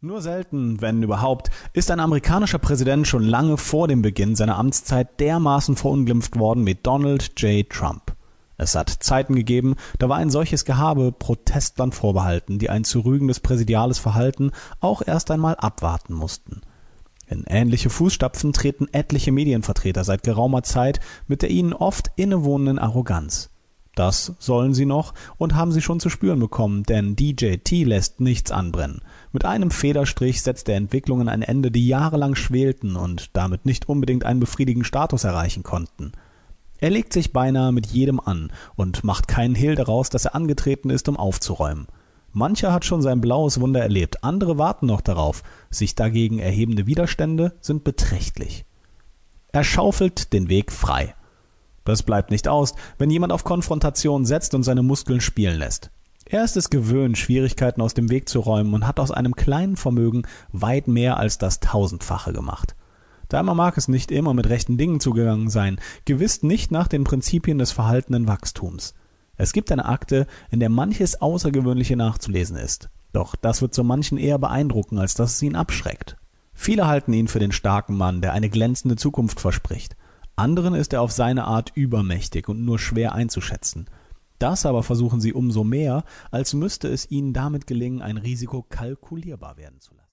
Nur selten, wenn überhaupt, ist ein amerikanischer Präsident schon lange vor dem Beginn seiner Amtszeit dermaßen verunglimpft worden wie Donald J. Trump. Es hat Zeiten gegeben, da war ein solches Gehabe Protestlern vorbehalten, die ein zu rügendes präsidiales Verhalten auch erst einmal abwarten mussten. In ähnliche Fußstapfen treten etliche Medienvertreter seit geraumer Zeit mit der ihnen oft innewohnenden Arroganz. Das sollen sie noch und haben sie schon zu spüren bekommen, denn DJT lässt nichts anbrennen. Mit einem Federstrich setzt er Entwicklungen ein Ende, die jahrelang schwelten und damit nicht unbedingt einen befriedigenden Status erreichen konnten. Er legt sich beinahe mit jedem an und macht keinen Hehl daraus, dass er angetreten ist, um aufzuräumen. Mancher hat schon sein blaues Wunder erlebt, andere warten noch darauf, sich dagegen erhebende Widerstände sind beträchtlich. Er schaufelt den Weg frei. Das bleibt nicht aus, wenn jemand auf Konfrontation setzt und seine Muskeln spielen lässt. Er ist es gewöhnt, Schwierigkeiten aus dem Weg zu räumen und hat aus einem kleinen Vermögen weit mehr als das Tausendfache gemacht. Daher mag es nicht immer mit rechten Dingen zugegangen sein, gewiss nicht nach den Prinzipien des verhaltenen Wachstums. Es gibt eine Akte, in der manches Außergewöhnliche nachzulesen ist. Doch das wird so manchen eher beeindrucken, als dass es ihn abschreckt. Viele halten ihn für den starken Mann, der eine glänzende Zukunft verspricht. Anderen ist er auf seine Art übermächtig und nur schwer einzuschätzen. Das aber versuchen sie umso mehr, als müsste es ihnen damit gelingen, ein Risiko kalkulierbar werden zu lassen